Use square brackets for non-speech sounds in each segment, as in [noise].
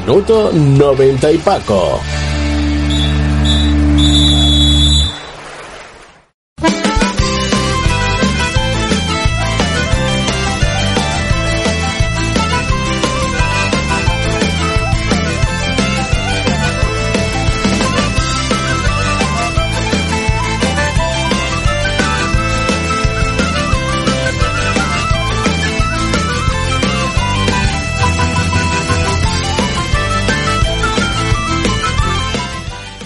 Minuto 90 y Paco.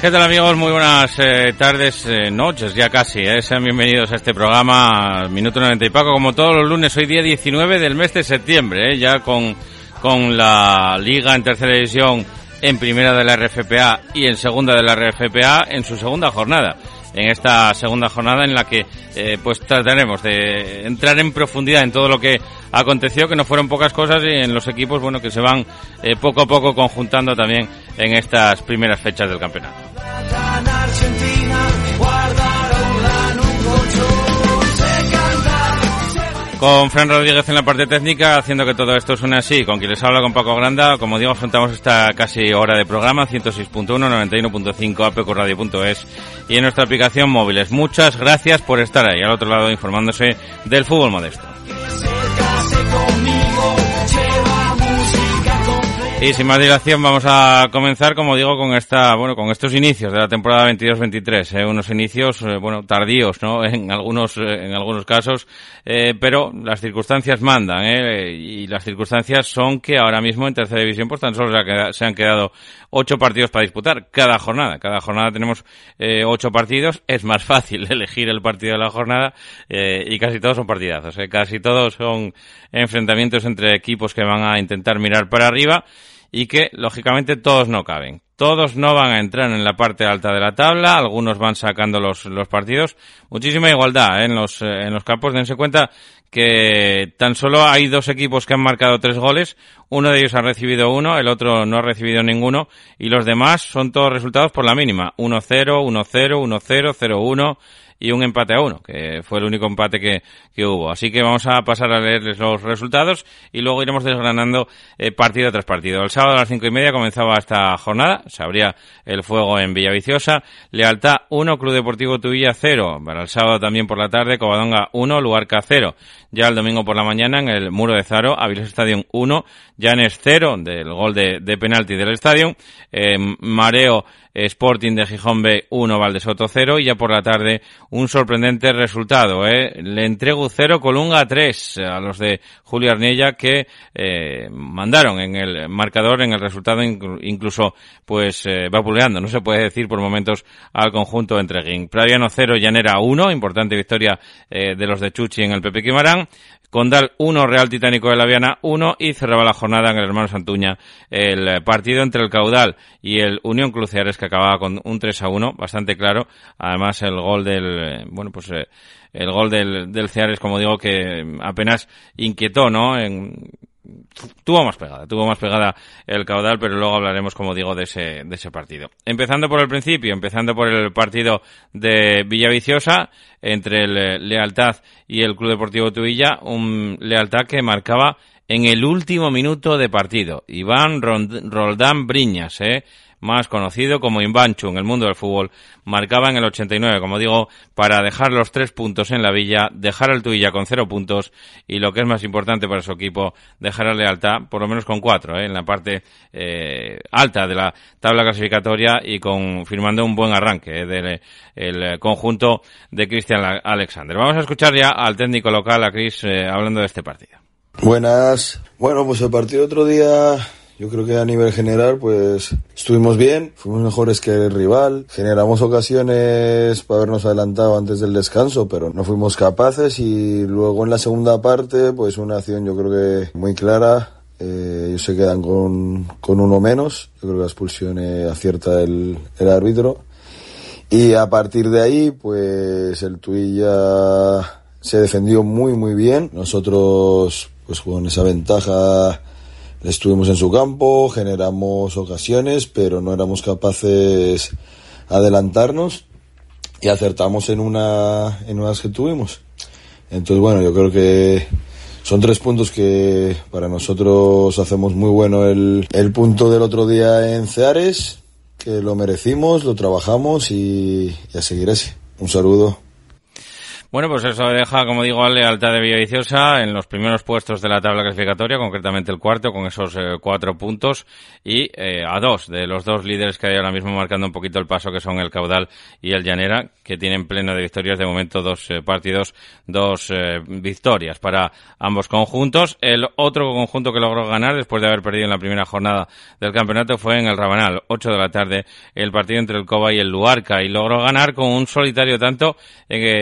¿Qué tal amigos? Muy buenas eh, tardes, eh, noches ya casi. Eh. Sean bienvenidos a este programa Minuto 90 y Paco, como todos los lunes, hoy día 19 del mes de septiembre, eh, ya con, con la Liga en tercera división en primera de la RFPA y en segunda de la RFPA en su segunda jornada en esta segunda jornada en la que eh, pues trataremos de entrar en profundidad en todo lo que aconteció, que no fueron pocas cosas y en los equipos bueno que se van eh, poco a poco conjuntando también en estas primeras fechas del campeonato. Con Fran Rodríguez en la parte técnica, haciendo que todo esto suene así. Con quien les habla, con Paco Granda. Como digo, afrontamos esta casi hora de programa, 106.1, 91.5, apcoradio.es y en nuestra aplicación móviles. Muchas gracias por estar ahí, al otro lado, informándose del fútbol modesto. Y sin más dilación vamos a comenzar, como digo, con esta, bueno, con estos inicios de la temporada 22-23, ¿eh? unos inicios, eh, bueno, tardíos, ¿no? [laughs] En algunos, eh, en algunos casos, eh, pero las circunstancias mandan, ¿eh? Y las circunstancias son que ahora mismo en tercera división, pues tan solo se han quedado ocho partidos para disputar cada jornada. Cada jornada tenemos eh, ocho partidos. Es más [laughs] fácil elegir el partido de la jornada eh, y casi todos son partidazos. ¿eh? Casi todos son enfrentamientos entre equipos que van a intentar mirar para arriba y que lógicamente todos no caben. Todos no van a entrar en la parte alta de la tabla, algunos van sacando los, los partidos. Muchísima igualdad ¿eh? en, los, eh, en los campos. Dense cuenta que tan solo hay dos equipos que han marcado tres goles, uno de ellos ha recibido uno, el otro no ha recibido ninguno, y los demás son todos resultados por la mínima. 1-0, 1-0, 1-0, 0-1, y un empate a uno, que fue el único empate que, que hubo. Así que vamos a pasar a leerles los resultados y luego iremos desgranando eh, partido tras partido. El sábado a las cinco y media comenzaba esta jornada, se abría el fuego en Villaviciosa, Lealtad 1, Club Deportivo Tuvilla 0, para el sábado también por la tarde, Covadonga 1, Luarca 0. Ya el domingo por la mañana en el Muro de Zaro, Aviles Stadium 1, Llanes 0, del gol de, de penalti del estadio, eh, Mareo Sporting de Gijón B 1, Valdesoto 0 y ya por la tarde un sorprendente resultado. ¿eh? Le entrego 0, Colunga 3 a los de Julio Arnella que eh, mandaron en el marcador, en el resultado incluso pues eh, va pulgando, no se puede decir por momentos al conjunto entre Guin. Praviano 0, Llanera 1, importante victoria eh, de los de Chuchi en el Pepe Quimarán. Condal 1, Real Titánico de la Viana 1 y cerraba la jornada en el hermano Santuña el partido entre el Caudal y el Unión Cruceares que acababa con un 3 a 1, bastante claro. Además el gol del, bueno pues eh, el gol del, del Ceares, como digo, que apenas inquietó, ¿no? En, tuvo más pegada, tuvo más pegada el caudal, pero luego hablaremos, como digo, de ese, de ese partido. Empezando por el principio, empezando por el partido de Villaviciosa, entre el Lealtad y el Club Deportivo Tuilla, un Lealtad que marcaba en el último minuto de partido. Iván Roldán Briñas, eh, más conocido como Inbanchu en el mundo del fútbol, marcaba en el 89, como digo, para dejar los tres puntos en la villa, dejar al Tuilla con cero puntos y lo que es más importante para su equipo, dejar a Lealtad por lo menos con cuatro, ¿eh? en la parte eh, alta de la tabla clasificatoria y con firmando un buen arranque ¿eh? del el conjunto de Cristian Alexander. Vamos a escuchar ya al técnico local, a Cris, hablando de este partido. Buenas. Bueno, pues el partido otro día Yo creo que a nivel general, pues estuvimos bien, fuimos mejores que el rival, generamos ocasiones para habernos adelantado antes del descanso, pero no fuimos capaces y luego en la segunda parte, pues una acción yo creo que muy clara. Eh, ellos se quedan con, con uno menos, yo creo que la expulsión eh, acierta el, el árbitro. Y a partir de ahí, pues el Tuilla se defendió muy muy bien. Nosotros, pues con esa ventaja, estuvimos en su campo, generamos ocasiones, pero no éramos capaces adelantarnos y acertamos en una en unas que tuvimos. Entonces, bueno, yo creo que son tres puntos que para nosotros hacemos muy bueno el, el punto del otro día en Ceares, que lo merecimos, lo trabajamos y, y a seguir así. Un saludo. Bueno, pues eso deja, como digo, a lealtad de Villaviciosa en los primeros puestos de la tabla clasificatoria, concretamente el cuarto, con esos eh, cuatro puntos, y eh, a dos de los dos líderes que hay ahora mismo marcando un poquito el paso, que son el Caudal y el Llanera, que tienen pleno de victorias, de momento dos eh, partidos, dos victorias para ambos conjuntos. El otro conjunto que logró ganar después de haber perdido en la primera jornada del campeonato fue en el Rabanal, 8 de la tarde, el partido entre el Coba y el Luarca, y logró ganar con un solitario tanto,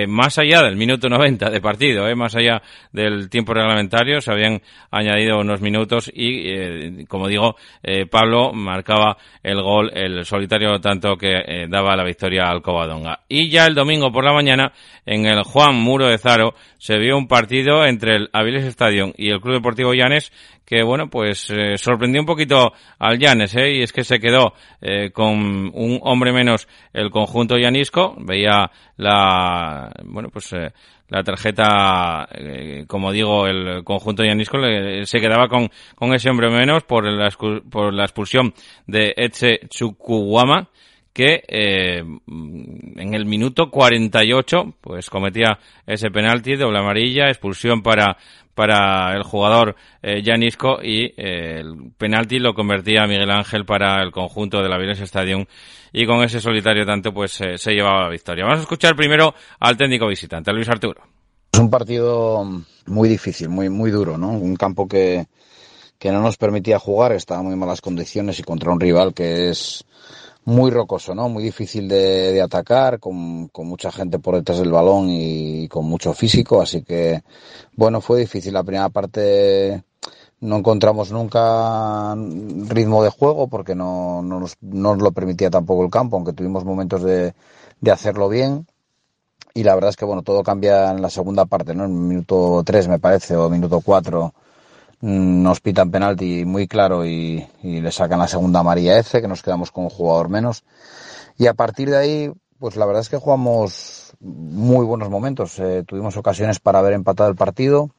más allá del minuto 90 de partido, ¿eh? más allá del tiempo reglamentario, se habían añadido unos minutos y, eh, como digo, eh, Pablo marcaba el gol, el solitario tanto que eh, daba la victoria al Covadonga. Y ya el domingo por la mañana, en el Juan Muro de Zaro, se vio un partido entre el Aviles Stadium y el Club Deportivo Llanes que bueno, pues sorprendió un poquito al Llanes, ¿eh? y es que se quedó con un hombre menos el conjunto llanisco, veía la, bueno, pues eh, la tarjeta, eh, como digo, el conjunto llanisco se quedaba con, con ese hombre menos por la, por la expulsión de Etze Chukwuama, que eh, en el minuto 48 pues cometía ese penalti, doble amarilla, expulsión para para el jugador eh, Janisco y eh, el penalti lo convertía Miguel Ángel para el conjunto de la Village Stadium y con ese solitario tanto pues eh, se llevaba la victoria. Vamos a escuchar primero al técnico visitante, Luis Arturo. Es un partido muy difícil, muy muy duro, ¿no? Un campo que que no nos permitía jugar, estaba en muy malas condiciones y contra un rival que es muy rocoso, ¿no? Muy difícil de, de atacar, con, con, mucha gente por detrás del balón y, con mucho físico, así que, bueno, fue difícil. La primera parte no encontramos nunca ritmo de juego porque no, no, nos, no nos lo permitía tampoco el campo, aunque tuvimos momentos de, de hacerlo bien. Y la verdad es que, bueno, todo cambia en la segunda parte, ¿no? En minuto 3, me parece, o minuto 4 nos pitan penalti muy claro y, y le sacan la segunda María F, que nos quedamos con un jugador menos. Y a partir de ahí, pues la verdad es que jugamos muy buenos momentos. Eh, tuvimos ocasiones para haber empatado el partido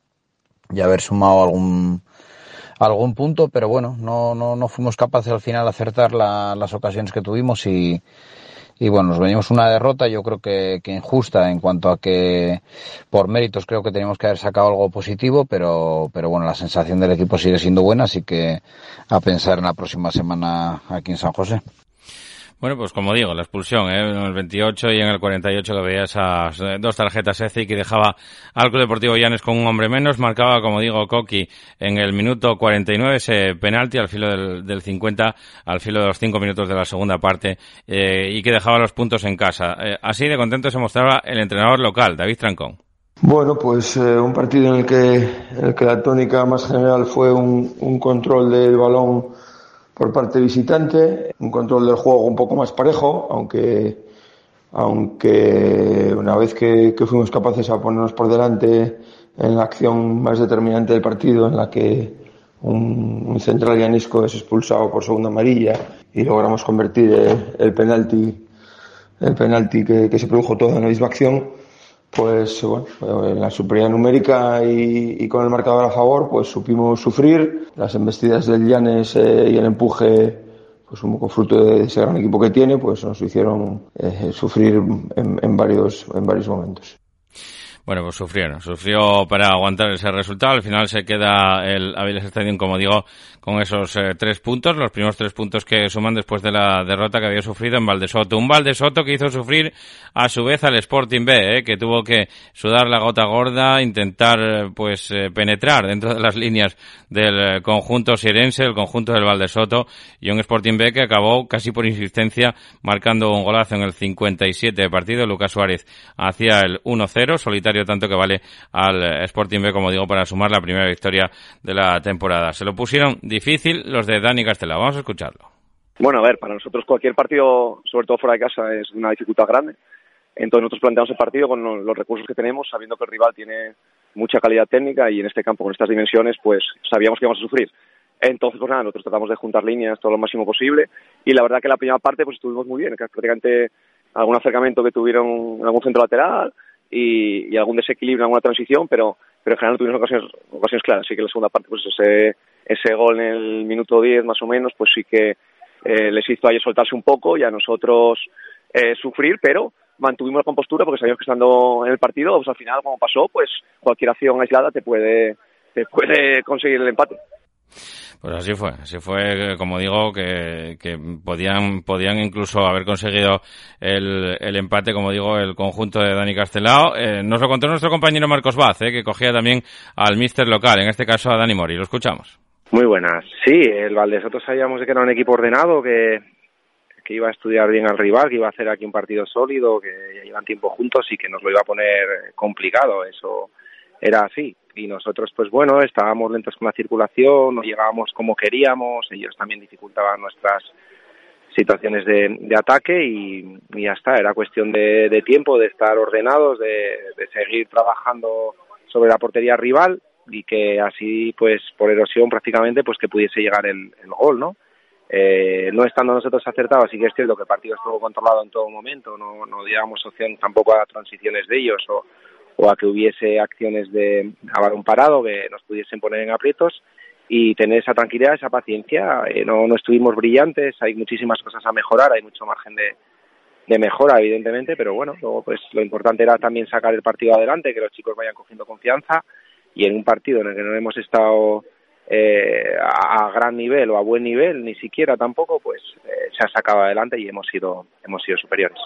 y haber sumado algún algún punto, pero bueno, no, no, no fuimos capaces al final de acertar la, las ocasiones que tuvimos y, y bueno, nos venimos una derrota, yo creo que, que, injusta en cuanto a que por méritos creo que teníamos que haber sacado algo positivo, pero, pero bueno, la sensación del equipo sigue siendo buena, así que a pensar en la próxima semana aquí en San José. Bueno, pues como digo, la expulsión, ¿eh? en el 28 y en el 48 que veía esas eh, dos tarjetas ECI que dejaba al Club Deportivo Llanes con un hombre menos, marcaba, como digo, Coqui en el minuto 49 ese penalti al filo del, del 50, al filo de los 5 minutos de la segunda parte eh, y que dejaba los puntos en casa. Eh, así de contento se mostraba el entrenador local, David Trancón. Bueno, pues eh, un partido en el que, en el que la tónica más general fue un, un control del balón por parte visitante, un control del juego un poco más parejo, aunque, aunque una vez que, que fuimos capaces a ponernos por delante en la acción más determinante del partido, en la que un, central llanisco es expulsado por segunda amarilla y logramos convertir el, el penalti, el penalti que, que se produjo todo en la misma acción, pues bueno, en la superioridad numérica y, con el marcador a favor, pues supimos sufrir. Las embestidas del Llanes eh, y el empuje, pues un poco fruto de ese gran equipo que tiene, pues nos hicieron eh, sufrir en, en, varios, en varios momentos. Bueno, pues sufrieron, sufrió para aguantar ese resultado. Al final se queda el Aviles Stadium, como digo, con esos eh, tres puntos, los primeros tres puntos que suman después de la derrota que había sufrido en Valdesoto. Un Valdesoto que hizo sufrir a su vez al Sporting B, eh, que tuvo que sudar la gota gorda, intentar eh, pues penetrar dentro de las líneas del conjunto sirense, el conjunto del Valdesoto, y un Sporting B que acabó casi por insistencia marcando un golazo en el 57 de partido. Lucas Suárez hacía el 1-0, solitario tanto que vale al Sporting B, como digo, para sumar la primera victoria de la temporada. Se lo pusieron difícil los de Dani Castelao. Vamos a escucharlo. Bueno, a ver, para nosotros cualquier partido, sobre todo fuera de casa, es una dificultad grande. Entonces nosotros planteamos el partido con los recursos que tenemos, sabiendo que el rival tiene mucha calidad técnica y en este campo, con estas dimensiones, pues sabíamos que íbamos a sufrir. Entonces, pues nada, nosotros tratamos de juntar líneas todo lo máximo posible y la verdad que la primera parte pues estuvimos muy bien, que prácticamente algún acercamiento que tuvieron en algún centro lateral y, algún desequilibrio alguna transición, pero, pero en general tuvimos ocasiones, claras. Así que la segunda parte, pues ese, ese gol en el minuto 10 más o menos, pues sí que eh, les hizo a ellos soltarse un poco y a nosotros eh, sufrir, pero mantuvimos la compostura porque sabíamos que estando en el partido, pues al final, como pasó, pues cualquier acción aislada te puede, te puede conseguir el empate. Pues así fue, así fue, como digo, que, podían, podían incluso haber conseguido el, el, empate, como digo, el conjunto de Dani Castelao. Eh, nos lo contó nuestro compañero Marcos Vaz, eh, que cogía también al míster local, en este caso a Dani Mori. Lo escuchamos. Muy buenas. Sí, el Valdesoto sabíamos que era un equipo ordenado, que, que iba a estudiar bien al rival, que iba a hacer aquí un partido sólido, que llevan tiempo juntos y que nos lo iba a poner complicado. Eso era así y nosotros pues bueno estábamos lentos con la circulación no llegábamos como queríamos ellos también dificultaban nuestras situaciones de, de ataque y, ya está era cuestión de, de tiempo de estar ordenados de, seguir trabajando sobre la portería rival y que así pues por erosión prácticamente pues que pudiese llegar el, el gol no eh, no estando nosotros acertados, sí que es cierto que el partido estuvo controlado en todo momento, no, no opción tampoco a transiciones de ellos o, o a que hubiese acciones de a parado que nos pudiesen poner en aprietos y tener esa tranquilidad, esa paciencia. Eh, no, no estuvimos brillantes, hay muchísimas cosas a mejorar, hay mucho margen de, de mejora, evidentemente, pero bueno, luego pues lo importante era también sacar el partido adelante, que los chicos vayan cogiendo confianza y en un partido en el que no hemos estado eh, a, gran nivel o a buen nivel, ni siquiera tampoco, pues eh, se ha sacado adelante y hemos sido hemos sido superiores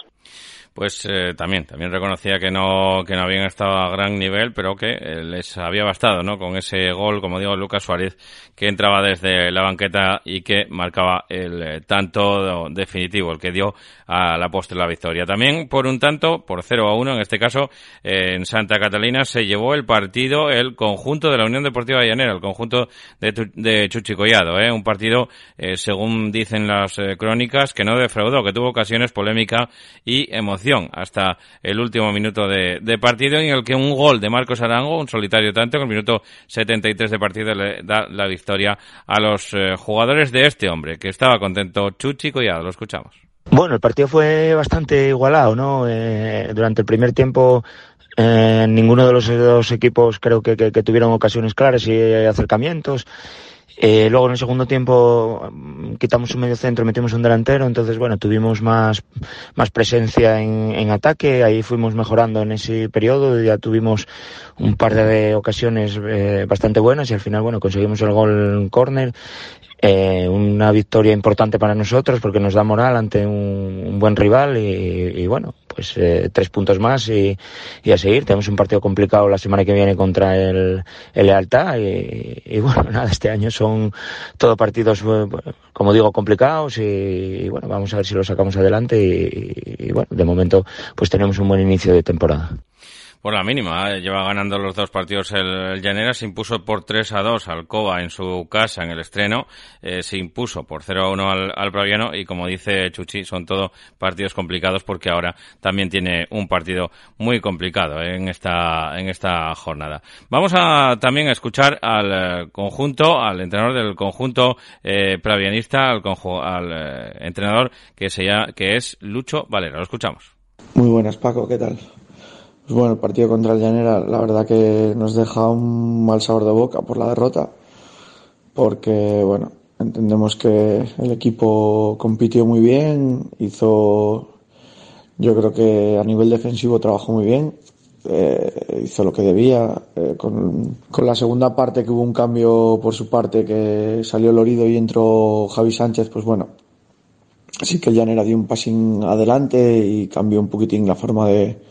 pues eh, también, también reconocía que no, que no habían estado a gran nivel, pero que eh, les había bastado, ¿no? Con ese gol, como digo, Lucas Suárez, que entraba desde la banqueta y que marcaba el eh, tanto definitivo, el que dio a la postre la victoria. También por un tanto, por 0 a 1, en este caso, en Santa Catalina se llevó el partido el conjunto de la Unión Deportiva Llanera, el conjunto de, de Chuchi Collado, ¿eh? Un partido, según dicen las crónicas, que no defraudó, que tuvo ocasiones polémica y emoción hasta el último minuto de, partido en el que un gol de Marcos Arango, un solitario tanto, en el minuto 73 de partido le da la victoria a los eh, jugadores de este hombre, que estaba contento Chuchi ya lo escuchamos. Bueno, el partido fue bastante igualado, ¿no? Eh, durante el primer tiempo eh, ninguno de los dos equipos creo que, que, tuvieron ocasiones claras y acercamientos. Eh, luego en el segundo tiempo mm, quitamos un medio centro, metimos un delantero, entonces bueno, tuvimos más, más presencia en, en ataque, ahí fuimos mejorando en ese periodo, ya tuvimos un par de ocasiones eh, bastante buenas y al final bueno, conseguimos el gol en córner eh, una victoria importante para nosotros porque nos da moral ante un, buen rival y, y, bueno, pues eh, tres puntos más y, y, a seguir. Tenemos un partido complicado la semana que viene contra el, el Lealtad y, y, bueno, [laughs] nada, este año son todos partidos, eh, como digo, complicados y, bueno, vamos a ver si lo sacamos adelante y bueno, de momento pues tenemos un buen inicio de temporada por la mínima. ¿eh? Lleva ganando los dos partidos el, Llanera, se impuso por 3 a 2 al Cova en su casa en el estreno, eh, se impuso por 0 a 1 al, al Praviano y como dice Chuchi, son todos partidos complicados porque ahora también tiene un partido muy complicado en esta, en esta jornada. Vamos a también a escuchar al eh, conjunto, al entrenador del conjunto eh, pravianista, al, al eh, entrenador que, se que es Lucho Valera. Lo escuchamos. Muy buenas, Paco, ¿qué tal? Pues bueno, el partido contra el Llanera, la verdad que nos deja un mal sabor de boca por la derrota, porque bueno, entendemos que el equipo compitió muy bien, hizo, yo creo que a nivel defensivo trabajó muy bien eh, hizo lo que debía. Eh, con, con, la segunda parte que hubo un cambio por su parte que salió Lorido y entró Javi Sánchez, pues bueno, sí que el Llanera dio un passing adelante y cambió un poquitín la forma de,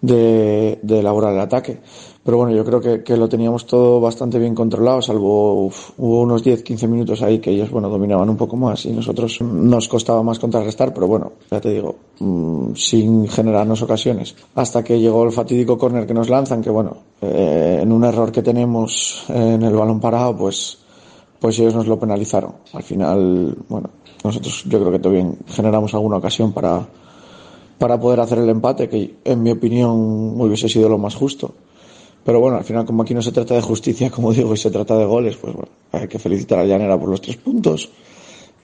de, de elaborar el ataque. Pero bueno, yo creo que, que, lo teníamos todo bastante bien controlado, salvo hubo unos 10-15 minutos ahí que ellos, bueno, dominaban un poco más y nosotros nos costaba más contrarrestar, pero bueno, ya te digo, mmm, sin generarnos ocasiones. Hasta que llegó el fatídico córner que nos lanzan, que bueno, eh, en un error que tenemos en el balón parado, pues, pues ellos nos lo penalizaron. Al final, bueno, nosotros yo creo que también generamos alguna ocasión para, para poder hacer el empate, que en mi opinión hubiese sido lo más justo. Pero bueno, al final, como aquí no se trata de justicia, [laughs] como digo, y se trata de goles, pues bueno, hay que felicitar a Llanera por los tres puntos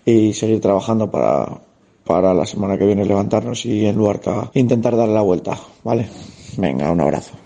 y seguir trabajando para, para la semana que viene levantarnos y en Luarca intentar darle la vuelta, ¿vale? Venga, un abrazo.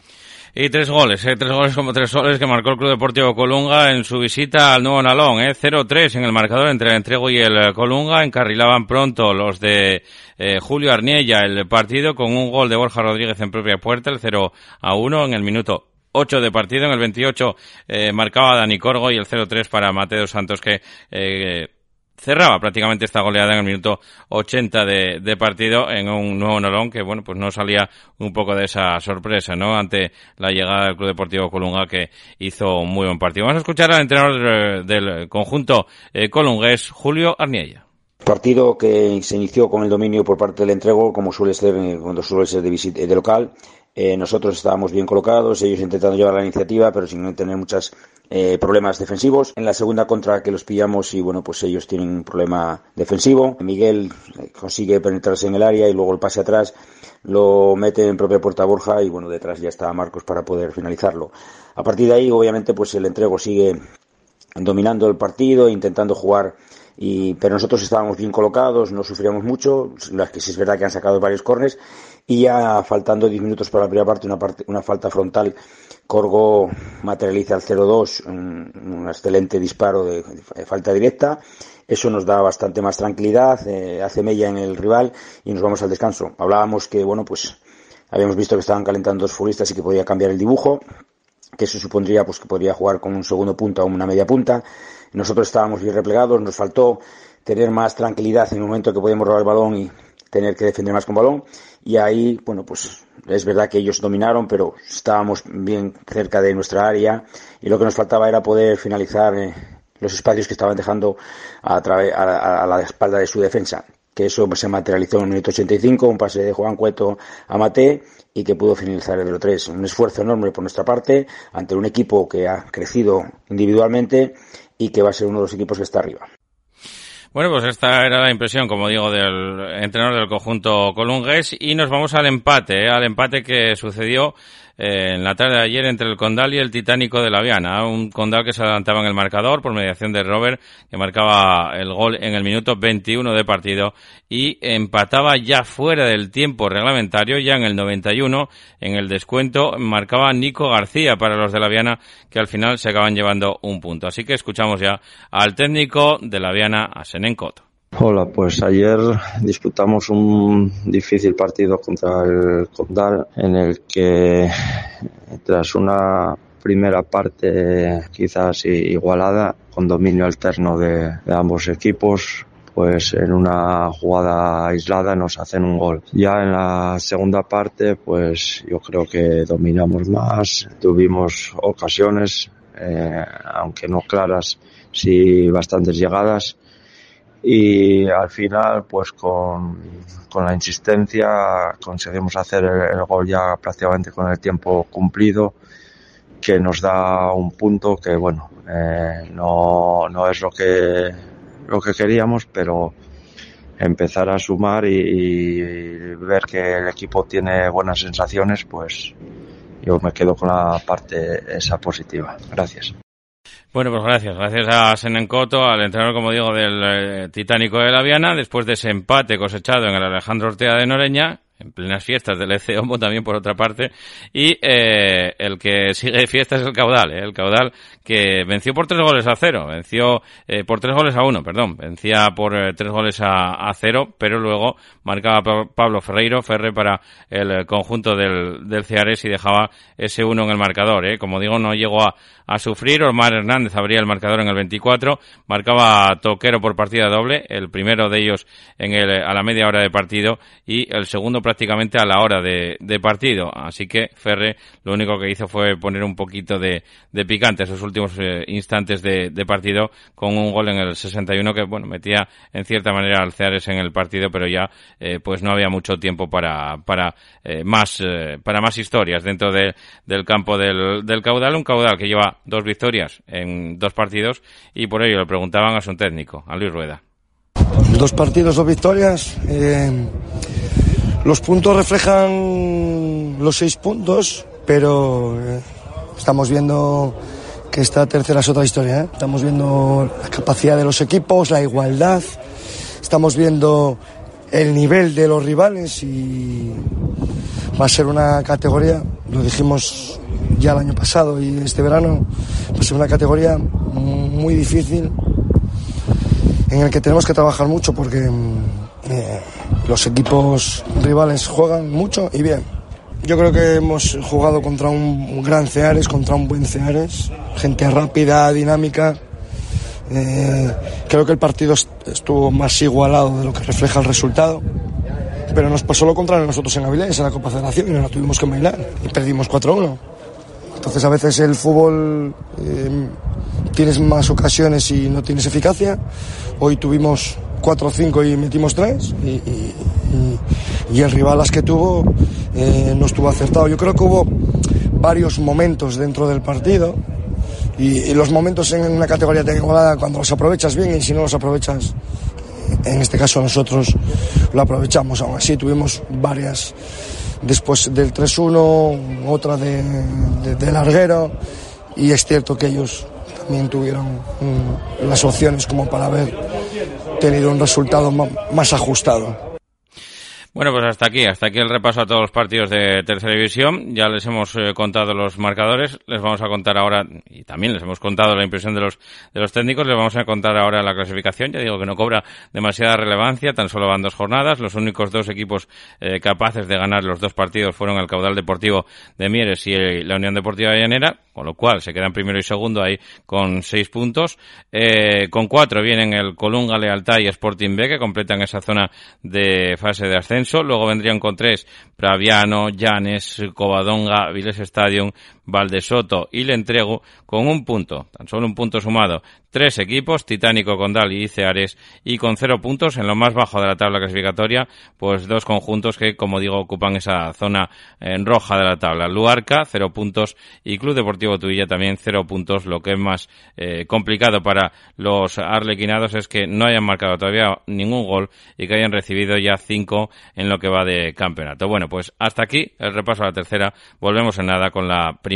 Y tres goles, ¿eh? tres goles como tres goles que marcó el Club Deportivo Colunga en su visita al nuevo Nalón, ¿eh? 0-3 en el marcador entre el Entrego y el Colunga. Encarrilaban pronto los de eh, Julio Arniella el partido con un gol de Borja Rodríguez en propia puerta, el 0-1 en el minuto 8 de partido. En el 28 eh, marcaba Dani Corgo y el 0-3 para Mateo Santos que eh, cerraba prácticamente esta goleada en el minuto 80 de, de, partido en un nuevo Nolón que, bueno, pues no salía un poco de esa sorpresa, ¿no? Ante la llegada del Club Deportivo Colunga que hizo un muy buen partido. Vamos a escuchar al entrenador del conjunto eh, colungués, Julio Arniella. Partido que se inició con el dominio por parte del entrego, como suele ser cuando suele ser de, de local, eh, nosotros estábamos bien colocados, ellos intentando llevar la iniciativa, pero sin tener muchos eh, problemas defensivos. En la segunda contra que los pillamos y bueno, pues ellos tienen un problema defensivo. Miguel eh, consigue penetrarse en el área y luego el pase atrás lo mete en propia puerta Borja y bueno, detrás ya está Marcos para poder finalizarlo. A partir de ahí, obviamente, pues el entrego sigue dominando el partido, intentando jugar y, pero nosotros estábamos bien colocados, no sufríamos mucho, las que sí es verdad que han sacado varios cornes y ya faltando 10 minutos para la primera parte, una, parte, una falta frontal, Corgo materializa el 0-2, un, un, excelente disparo de, de, falta directa, eso nos da bastante más tranquilidad, eh, hace mella en el rival y nos vamos al descanso. Hablábamos que, bueno, pues habíamos visto que estaban calentando dos futbolistas y que podía cambiar el dibujo, que eso supondría pues que podría jugar con un segundo punta o una media punta. Nosotros estábamos bien replegados, nos faltó tener más tranquilidad en el momento que podíamos robar el balón y tener que defender más con balón. Y ahí, bueno, pues es verdad que ellos dominaron, pero estábamos bien cerca de nuestra área y lo que nos faltaba era poder finalizar eh, los espacios que estaban dejando a, a, la espalda de su defensa. Que eso se materializó en el minuto 85, un pase de Juan Cueto a Mate y que pudo finalizar el 0-3. Un esfuerzo enorme por nuestra parte ante un equipo que ha crecido individualmente y que va a ser uno de los equipos que está arriba. Bueno, pues esta era la impresión, como digo, del entrenador del conjunto colungués y nos vamos al empate, ¿eh? al empate que sucedió eh, en la tarde de ayer entre el Condal y el Titánico de la Viana. Un Condal que se adelantaba en el marcador por mediación de Robert, que marcaba el gol en el minuto 21 de partido y empataba ya fuera del tiempo reglamentario, ya en el 91, en el descuento, marcaba Nico García para los de la Viana, que al final se acaban llevando un punto. Así que escuchamos ya al técnico de la Viana, a Senencoto. Hola, pues ayer disputamos un difícil partido contra el Condal en el que tras una primera parte quizás igualada con dominio alterno de, ambos equipos pues en una jugada aislada nos hacen un gol. Ya en la segunda parte, pues yo creo que dominamos más, tuvimos ocasiones, eh, aunque no claras, sí bastantes llegadas y al final pues con, con la insistencia conseguimos hacer el, gol ya prácticamente con el tiempo cumplido que nos da un punto que bueno eh, no, no es lo que lo que queríamos pero empezar a sumar y ver que el equipo tiene buenas sensaciones pues yo me quedo con la parte esa positiva. Gracias bueno, pues gracias. Gracias a Senencoto, al entrenador, como digo, del eh, Titánico de la Viana, después de ese empate cosechado en el Alejandro Ortega de Noreña, en plenas fiestas del EC Homo también por otra parte, y eh, el que sigue fiestas es el Caudal, ¿eh? el Caudal que venció por tres goles a cero, venció eh, por tres goles a uno, perdón, vencía por eh, tres goles a, a, cero, pero luego marcaba Pablo Ferreiro, Ferre para el conjunto del, del Ceares y dejaba ese uno en el marcador, como digo, no llegó a, a sufrir, Omar Hernández abría el marcador en el 24, marcaba Toquero por partida doble, el primero de ellos en el, a la media hora de partido y el segundo prácticamente a la hora de, partido. Así que Ferre lo único que hizo fue poner un poquito de, picante esos últimos eh, instantes de, partido con un gol en el 61 que, bueno, metía en cierta manera al Ceares en el partido, pero ya eh, pues no había mucho tiempo para, para eh, más, para más historias dentro de, del campo del, caudal. Un caudal que lleva dos victorias en dos partidos y por ello le preguntaban a su técnico, a Luis Rueda. Dos partidos, dos victorias. Los puntos reflejan los seis puntos, pero eh, estamos viendo que esta tercera es otra historia. ¿eh? Estamos viendo la capacidad de los equipos, la igualdad, estamos viendo el nivel de los rivales y va a ser una categoría, lo dijimos ya el año pasado y este verano, va a ser una categoría muy difícil en el que tenemos que trabajar mucho porque eh, los equipos rivales juegan mucho y bien. Yo creo que hemos jugado contra un gran Ceares, contra un buen Ceares, gente rápida, dinámica. Eh, creo que el partido estuvo más igualado de lo que refleja el resultado. Pero nos pasó lo contrario nosotros en Avilés, en la Copa Federación, y nos la tuvimos que bailar y perdimos 4-1. Entonces a veces el fútbol eh, tienes más ocasiones y no tienes eficacia. Hoy tuvimos 4 o 5 y metimos 3 y, y, el rival las que tuvo eh, no estuvo acertado. Yo creo que hubo varios momentos dentro del partido y, los momentos en una categoría tan igualada cuando los aprovechas bien y si no los aprovechas en este caso nosotros lo aprovechamos. Aún así tuvimos varias después del 3-1, otra de, de, larguero y es cierto que ellos también tuvieron mm, las opciones como para haber tenido un resultado más ajustado. Bueno, pues hasta aquí, hasta aquí el repaso a todos los partidos de tercera división. Ya les hemos eh, contado los marcadores, les vamos a contar ahora, y también les hemos contado la impresión de los, de los técnicos, les vamos a contar ahora la clasificación. Ya digo que no cobra demasiada relevancia, tan solo van dos jornadas. Los únicos dos equipos eh, capaces de ganar los dos partidos fueron el Caudal Deportivo de Mieres y el, la Unión Deportiva de Llanera, con lo cual se quedan primero y segundo ahí con seis puntos. Eh, con cuatro vienen el Colunga, Lealtad y Sporting B, que completan esa zona de fase de ascenso. Luego vendrían con tres Praviano, Llanes, Covadonga, Viles Stadium, Valdesoto y Le Entrego con un punto, tan solo un punto sumado. Tres equipos, Titánico, Condal y Ceares, y con cero puntos en lo más bajo de la tabla clasificatoria, pues dos conjuntos que, como digo, ocupan esa zona en roja de la tabla. Luarca, cero puntos, y Club Deportivo Tuilla también cero puntos. Lo que es más eh, complicado para los arlequinados es que no hayan marcado todavía ningún gol y que hayan recibido ya cinco en lo que va de campeonato. Bueno, pues hasta aquí el repaso a la tercera. Volvemos en nada con la primera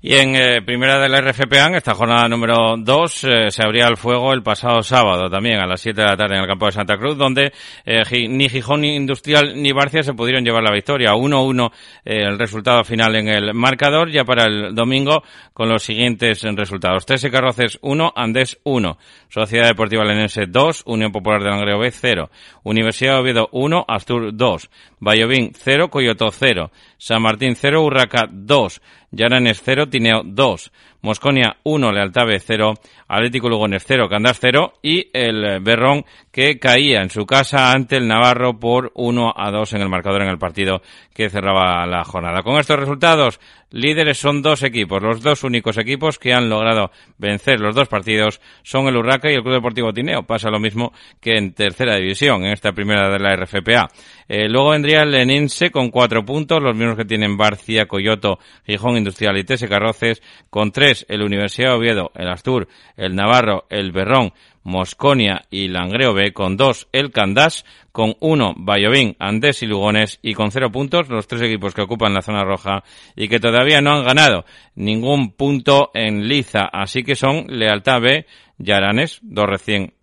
Y en eh, primera de la RFPA, en esta jornada número 2, eh, se abría el fuego el pasado sábado también a las 7 de la tarde en el campo de Santa Cruz, donde eh, ni Gijón ni Industrial ni Barcia se pudieron llevar la victoria. 1-1 el resultado final en el marcador, ya para el domingo con los siguientes resultados. Tese Carroces 1, Andés 1, Sociedad Deportiva Lenense 2, Unión Popular de Langreo B 0, Universidad de Oviedo 1, Astur 2, Vallovín 0, Coyoto 0, San Martín 0, Urraca 2, Yaranes 0, Tineo 2, Mosconia 1, Lealtave 0, Atlético Lugones 0, Candás 0 y el Berrón que caía en su casa ante el Navarro por 1 a 2 en el marcador en el partido que cerraba la jornada. Con estos resultados, líderes son dos equipos. Los dos únicos equipos que han logrado vencer los dos partidos son el Urraca y el Club Deportivo Tineo. Pasa lo mismo que en tercera división, en esta primera de la RFPA. Eh, luego vendría el Lenense con cuatro puntos, los mismos que tienen Barcia, Coyoto, Gijón Industrial y Tese Carroces, con tres el Universidad de Oviedo, el Astur, el Navarro, el Berrón, Mosconia y Langreo B, con dos el Candás, con uno Bayovín, Andés y Lugones y con cero puntos los tres equipos que ocupan la zona roja y que todavía no han ganado ningún punto en liza, así que son Lealtad B, Yaranes, dos recién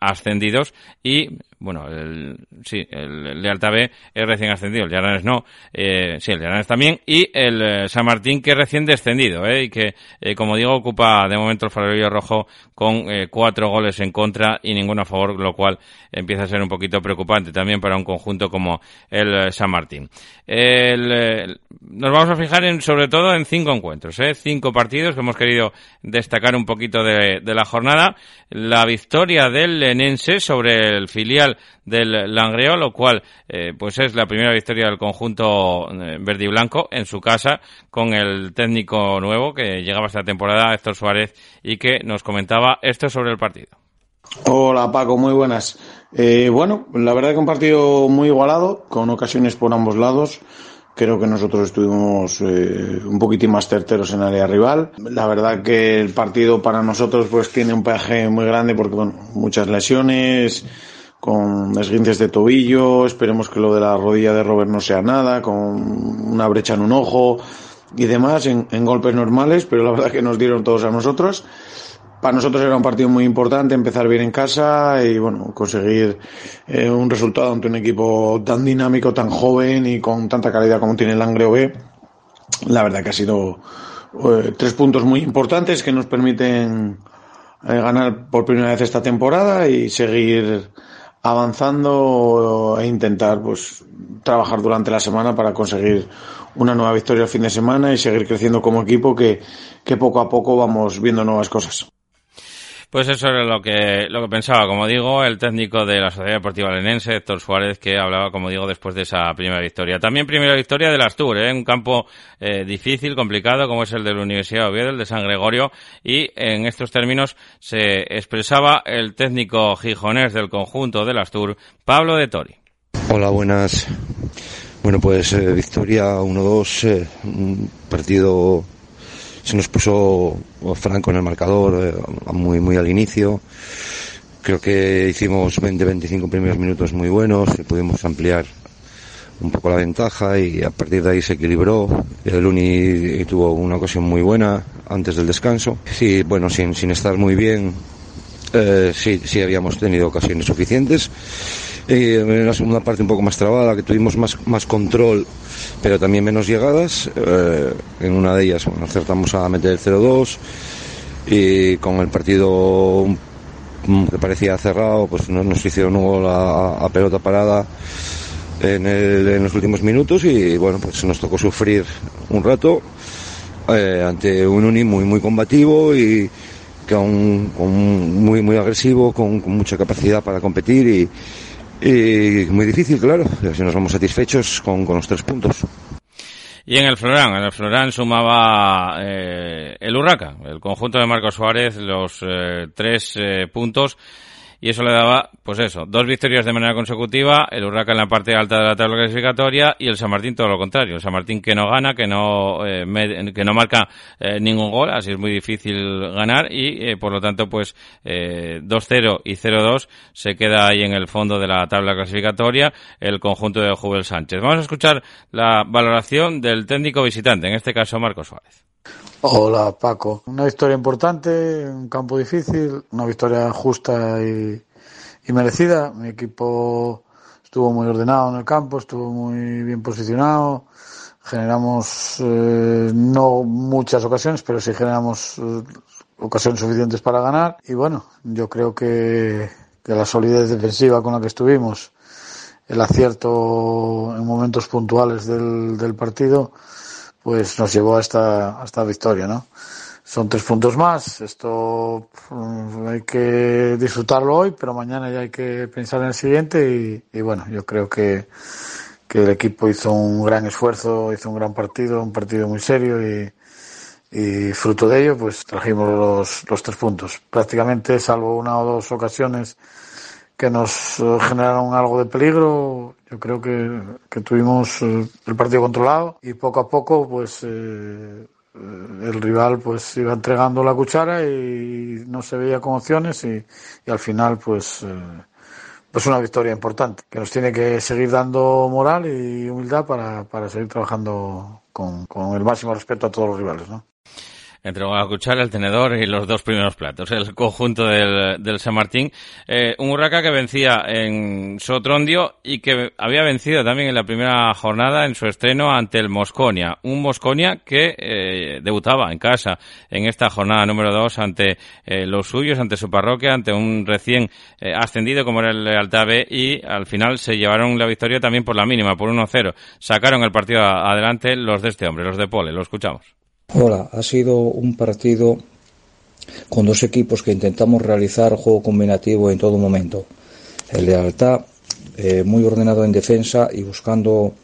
ascendidos y bueno, el, sí, el Lealtad B es recién ascendido, el Llaranes no, eh, sí, el Llaranes también, y el eh, San Martín que es recién descendido, eh, y que, eh, como digo, ocupa de momento el farolillo rojo con cuatro goles en contra y ninguno a favor, lo cual empieza a ser un poquito preocupante también para un conjunto como el San Martín. El, nos vamos a fijar en, sobre todo en cinco encuentros, eh, cinco partidos que hemos querido destacar un poquito de, de la jornada. La victoria del Lenense sobre el filial del Langreo, lo cual eh, pues es la primera victoria del conjunto eh, verde y blanco en su casa con el técnico nuevo que llegaba esta temporada, Héctor Suárez, y que nos comentaba esto sobre el partido. Hola Paco, muy buenas. Eh, bueno, la verdad que un partido muy igualado, con ocasiones por ambos lados. Creo que nosotros estuvimos eh, un poquitín más certeros en área rival. La verdad que el partido para nosotros pues tiene un peaje muy grande porque bueno, muchas lesiones, con esguinces de tobillo, esperemos que lo de la rodilla de Robert no sea nada, con una brecha en un ojo y demás, en, en golpes normales, pero la verdad que nos dieron todos a nosotros. Para nosotros era un partido muy importante, empezar bien en casa y bueno, conseguir eh, un resultado ante un equipo tan dinámico, tan joven y con tanta calidad como tiene el Langreo B. La verdad que ha sido eh, tres puntos muy importantes que nos permiten eh, ganar por primera vez esta temporada y seguir avanzando e intentar pues trabajar durante la semana para conseguir una nueva victoria el fin de semana y seguir creciendo como equipo que, que poco a poco vamos viendo nuevas cosas. Pues eso era lo que, lo que pensaba, como digo, el técnico de la Sociedad Deportiva Lenense, Héctor Suárez, que hablaba, como digo, después de esa primera victoria. También primera victoria del Astur, ¿eh? un campo eh, difícil, complicado, como es el de la Universidad de Oviedo, el de San Gregorio, y en estos términos se expresaba el técnico gijonés del conjunto del Astur, Pablo de Tori. Hola, buenas. Bueno, pues eh, victoria 1-2, eh, un partido se nos puso franco en el marcador eh, muy, muy al inicio. Creo que hicimos 20-25 primeros minutos muy buenos y pudimos ampliar un poco la ventaja y a partir de ahí se equilibró. El Uni tuvo una ocasión muy buena antes del descanso. Sí, bueno, sin, sin estar muy bien, eh, sí, sí habíamos tenido ocasiones suficientes. Y en la segunda parte un poco más trabada, que tuvimos más, más control, pero también menos llegadas. Eh, en una de ellas acertamos a meter el 0-2 y con el partido que parecía cerrado, pues nos, nos hicieron un gol a, pelota parada en, los últimos minutos y bueno, pues nos tocó sufrir un rato eh, ante un Uni muy muy combativo y con, con muy muy agresivo, con, mucha capacidad para competir y muy difícil, claro. Así nos vamos satisfechos con, con los tres puntos. Y en el Florán, en el Florán sumaba eh, el Urraca, el conjunto de Marcos Suárez, los eh, tres eh, puntos. Y eso le daba, pues eso, dos victorias de manera consecutiva, el Urraca en la parte alta de la tabla clasificatoria y el San Martín todo lo contrario. El San Martín que no gana, que no, eh, med- que no marca eh, ningún gol, así es muy difícil ganar y eh, por lo tanto pues eh, 2-0 y 0-2 se queda ahí en el fondo de la tabla clasificatoria el conjunto de Jubel Sánchez. Vamos a escuchar la valoración del técnico visitante, en este caso Marcos Suárez. Hola Paco, una victoria importante, un campo difícil, una victoria justa y, merecida. Mi equipo estuvo muy ordenado en el campo, estuvo muy bien posicionado. Generamos eh, no muchas ocasiones, pero sí generamos eh, ocasiones suficientes para ganar. Y bueno, yo creo que, que la solidez defensiva con la que estuvimos, el acierto en momentos puntuales del partido, pues nos llevó a esta, a esta victoria, ¿no? Son tres puntos más, esto mm, hay que disfrutarlo hoy, pero mañana ya hay que pensar en el siguiente y, bueno, yo creo que, que el equipo hizo un gran esfuerzo, hizo un gran partido, un partido muy serio y, y fruto de ello pues trajimos los, los tres puntos. Prácticamente, salvo una o dos ocasiones que nos eh, generaron algo de peligro. Yo creo que, que tuvimos eh, el partido controlado y poco a poco, pues eh, eh, el rival pues iba entregando la cuchara y no se veía con opciones y, al final pues pues una victoria importante que nos tiene que seguir dando moral y humildad para, para seguir trabajando con, con el máximo respeto a todos los rivales, ¿no? Entregó la cuchara, el tenedor y los dos primeros platos. El conjunto del, del San Martín. Eh, un Urraca que vencía en Sotrondio y que había vencido también en la primera jornada en su estreno ante el Mosconia. Un Mosconia que eh, debutaba en casa en esta jornada número dos ante eh, los suyos, ante su parroquia, ante un recién eh, ascendido como era el Lealtad B y al final se llevaron la victoria también por la mínima, por 1-0. Sacaron el partido adelante los de este hombre, los de Pole. Lo escuchamos. Hola, ha sido un partido con dos equipos que intentamos realizar juego combinativo en todo momento. El Lealtad eh, muy ordenado en defensa y buscando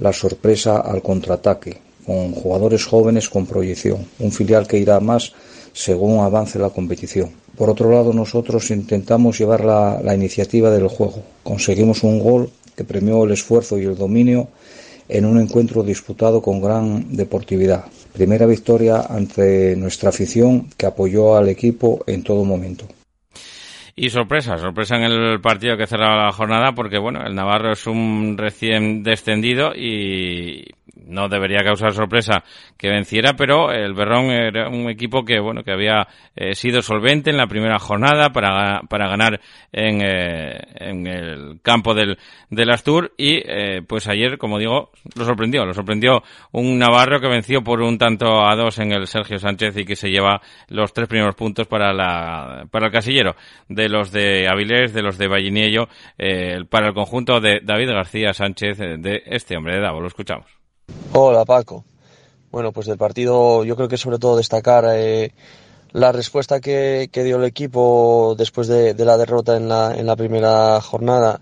la sorpresa al contraataque, con jugadores jóvenes con proyección, un filial que irá más según avance la competición. Por otro lado, nosotros intentamos llevar la, la iniciativa del juego. Conseguimos un gol que premió el esfuerzo y el dominio en un encuentro disputado con gran deportividad. Primera victoria ante nuestra afición que apoyó al equipo en todo momento. Y sorpresa, sorpresa en el partido que cerraba la jornada porque, bueno, el Navarro es un recién descendido y no debería causar sorpresa que venciera, pero el Berrón era un equipo que, bueno, que había eh, sido solvente en la primera jornada para, para ganar en, eh, en el campo del, del Astur y, eh, pues ayer, como digo, lo sorprendió, lo sorprendió un Navarro que venció por un tanto a dos en el Sergio Sánchez y que se lleva los tres primeros puntos para la, para el casillero de los de Avilés, de los de Valliniello, eh, para el conjunto de David García Sánchez, de este hombre de Davo. Lo escuchamos. Hola Paco. Bueno, pues del partido yo creo que sobre todo destacar eh, la respuesta que, que dio el equipo después de, de la derrota en la, en la primera jornada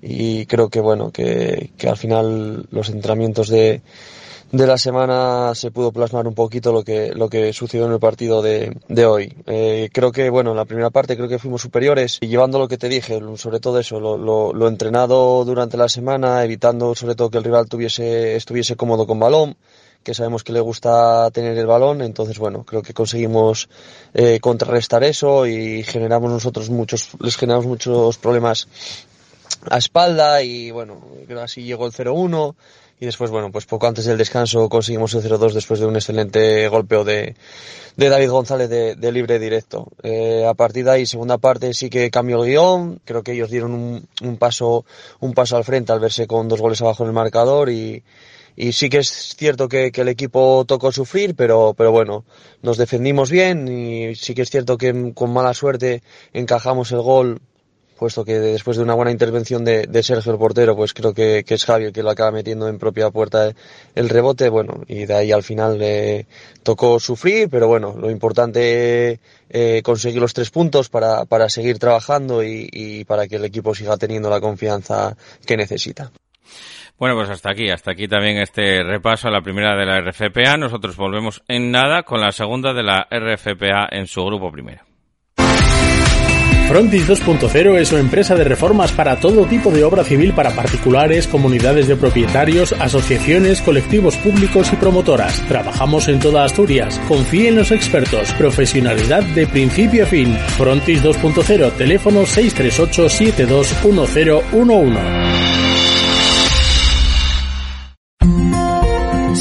y creo que bueno que, que al final los entrenamientos de, de la semana se pudo plasmar un poquito lo que, lo que sucedió en el partido de, de hoy. Eh, creo que, bueno, en la primera parte creo que fuimos superiores y llevando lo que te dije, sobre todo eso, lo, lo, lo entrenado durante la semana, evitando sobre todo que el rival tuviese, estuviese cómodo con balón que sabemos que le gusta tener el balón, entonces bueno, creo que conseguimos eh, contrarrestar eso y generamos nosotros muchos, les generamos muchos problemas a espalda y bueno, así llegó el 0-1 y después, bueno, pues poco antes del descanso conseguimos el 0-2 después de un excelente golpeo de, de David González de, libre directo. Eh, a partir de ahí, segunda parte sí que cambió el guion, creo que ellos dieron un, un paso, un paso al frente al verse con dos goles abajo en el marcador y, y sí que es cierto que, el equipo tocó sufrir, pero, pero bueno, nos defendimos bien y sí que es cierto que con mala suerte encajamos el gol puesto que después de una buena intervención de, Sergio el portero, pues creo que, que, es Javier que lo acaba metiendo en propia puerta el rebote, bueno, y de ahí al final eh, tocó sufrir, pero bueno, lo importante eh, conseguir los tres puntos para, para seguir trabajando y, y para que el equipo siga teniendo la confianza que necesita. Bueno, pues hasta aquí, hasta aquí también este repaso a la primera de la RFPA. Nosotros volvemos en nada con la segunda de la RFPA en su grupo primero. Frontis 2.0 es una empresa de reformas para todo tipo de obra civil para particulares, comunidades de propietarios, asociaciones, colectivos públicos y promotoras. Trabajamos en toda Asturias. Confíe en los expertos. Profesionalidad de principio a fin. Frontis 2.0, teléfono 638 721011.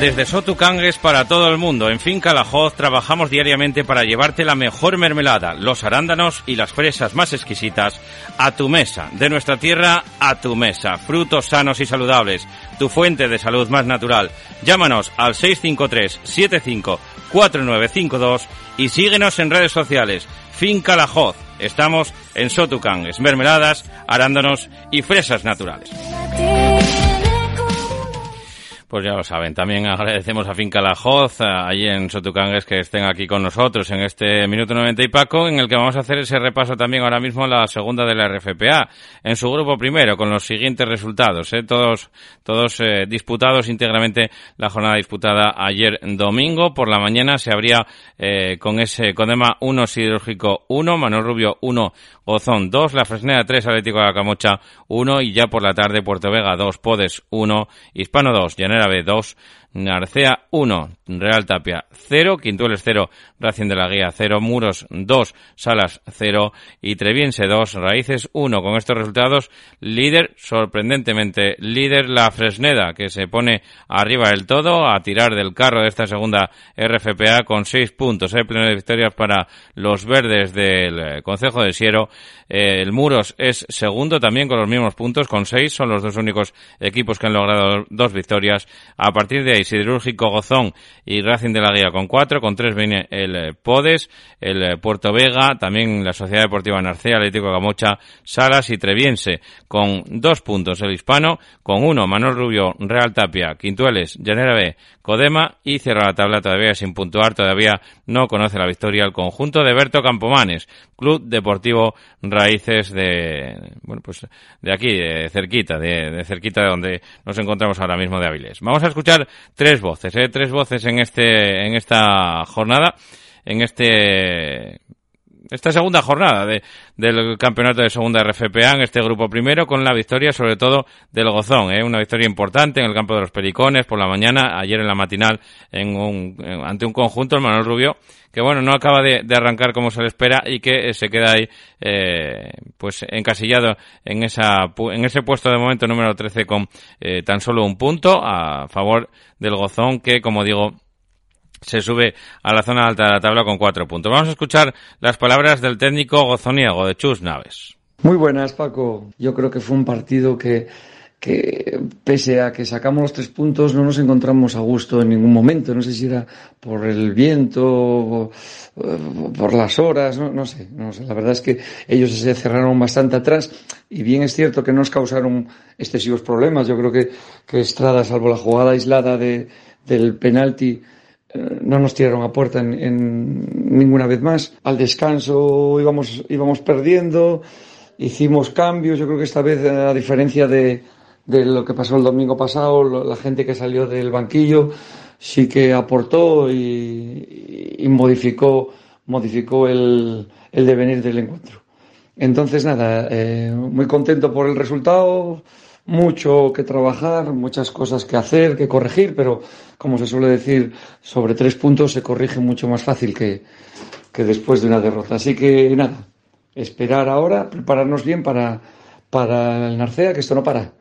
Desde Sotucangues para todo el mundo, en Finca La trabajamos diariamente para llevarte la mejor mermelada, los arándanos y las fresas más exquisitas a tu mesa, de nuestra tierra a tu mesa, frutos sanos y saludables, tu fuente de salud más natural. Llámanos al 653 75 4952 y síguenos en redes sociales. Finca La. Estamos en Sotucangues, mermeladas, arándanos y fresas naturales. Pues ya lo saben. También agradecemos a Finca La Hoz, allí en Sotucangues, que estén aquí con nosotros en este minuto 90 y Paco, en el que vamos a hacer ese repaso también ahora mismo la segunda de la RFPA, en su grupo primero, con los siguientes resultados, ¿eh? todos, todos eh, disputados íntegramente la jornada disputada ayer domingo. Por la mañana se abría eh, con ese Codema 1, Siderúrgico 1, Manuel Rubio 1, Ozón 2, La Fresneda 3, Atlético de la Camocha 1 y ya por la tarde Puerto Vega 2, Podes 1, Hispano 2, Llanera B 2, Narcea 1, Real Tapia 0, Quintueles 0, Racing de la Guía 0, Muros 2, Salas 0 y Treviense 2, Raíces 1. Con estos resultados, líder, sorprendentemente líder la Fresneda, que se pone arriba del todo a tirar del carro de esta segunda RFPA con 6 puntos. Hay pleno de victorias para los verdes del Concejo de Siero. el Muros es segundo también con los mismos puntos, con 6. Son los dos únicos equipos que han logrado dos victorias. A partir de ahí, Siderúrgico Gozón y Racing de la Guía con cuatro, con tres viene el Podes, el Puerto Vega, también la Sociedad Deportiva Narcea, Atlético Camocha, Salas y Treviense, con dos puntos el Hispano, con uno Manuel Rubio, Real Tapia, Quintueles, Llanera B, Codema y cierra la tabla todavía sin puntuar, todavía no conoce la victoria el conjunto de Berto Campomanes, Club Deportivo Raíces de, bueno, pues de aquí, de cerquita, de, de cerquita de donde nos encontramos ahora mismo de Avilés. Vamos a escuchar tres voces, ¿eh? tres voces en este, en esta jornada, en este, esta segunda jornada de, del campeonato de segunda RFPA en este grupo primero con la victoria sobre todo del Gozón, ¿eh? una victoria importante en el campo de los Pericones por la mañana, ayer en la matinal en un, ante un conjunto, el Manuel Rubio, que bueno, no acaba de, de, arrancar como se le espera y que se queda ahí eh, pues encasillado en esa en ese puesto de momento número 13 con eh, tan solo un punto a favor del Gozón que como digo se sube a la zona alta de la tabla con cuatro puntos. Vamos a escuchar las palabras del técnico gozoniego de Chus Naves. Muy buenas, Paco. Yo creo que fue un partido que que pese a que sacamos los tres puntos no nos encontramos a gusto en ningún momento. No sé si era por el viento, por las horas, no, no, sé, no sé. La verdad es que ellos se cerraron bastante atrás y bien es cierto que nos causaron excesivos problemas. Yo creo que, Estrada, salvo la jugada aislada de, del penalti, eh, no nos tiraron a puerta en, en, ninguna vez más. Al descanso íbamos, íbamos perdiendo, hicimos cambios. Yo creo que esta vez, a diferencia de, de lo que pasó el domingo pasado, la gente que salió del banquillo sí que aportó y, modificó, modificó el, el, devenir del encuentro. Entonces, nada, eh, muy contento por el resultado, mucho que trabajar, muchas cosas que hacer, que corregir, pero como se suele decir, sobre tres puntos se corrige mucho más fácil que, que después de una derrota. Así que nada, esperar ahora, prepararnos bien para, para el Narcea, que esto no para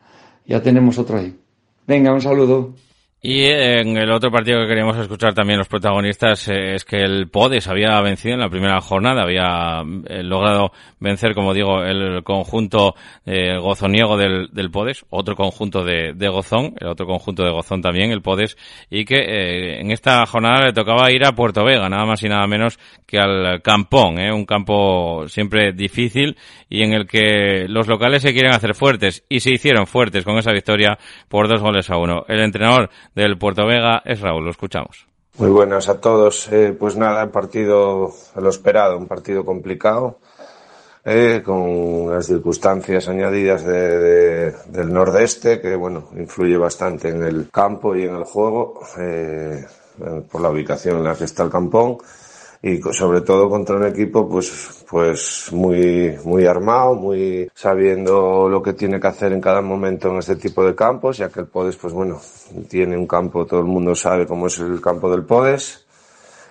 ya tenemos otro ahí. Venga, un saludo. Y en el otro partido que queríamos escuchar también los protagonistas eh, es que el Podes había vencido en la primera jornada, había eh, logrado vencer, como digo, el conjunto eh, gozoniego del, del, Podes, otro conjunto de, de, Gozón, el otro conjunto de Gozón también, el Podes, y que eh, en esta jornada le tocaba ir a Puerto Vega, nada más y nada menos que al Campón, un campo siempre difícil y en el que los locales se quieren hacer fuertes y se hicieron fuertes con esa victoria por dos goles a uno. El entrenador del Puerto Vega es Raúl, lo escuchamos. Muy buenas a todos. Eh, pues nada, partido a lo esperado, un partido complicado, eh, con las circunstancias añadidas de, de, del nordeste, que bueno, influye bastante en el campo y en el juego, eh, por la ubicación en la que está el campón y sobre todo contra un equipo pues pues muy muy armado, muy sabiendo lo que tiene que hacer en cada momento en este tipo de campos, ya que el Podes pues bueno, tiene un campo, todo el mundo sabe cómo es el campo del Podes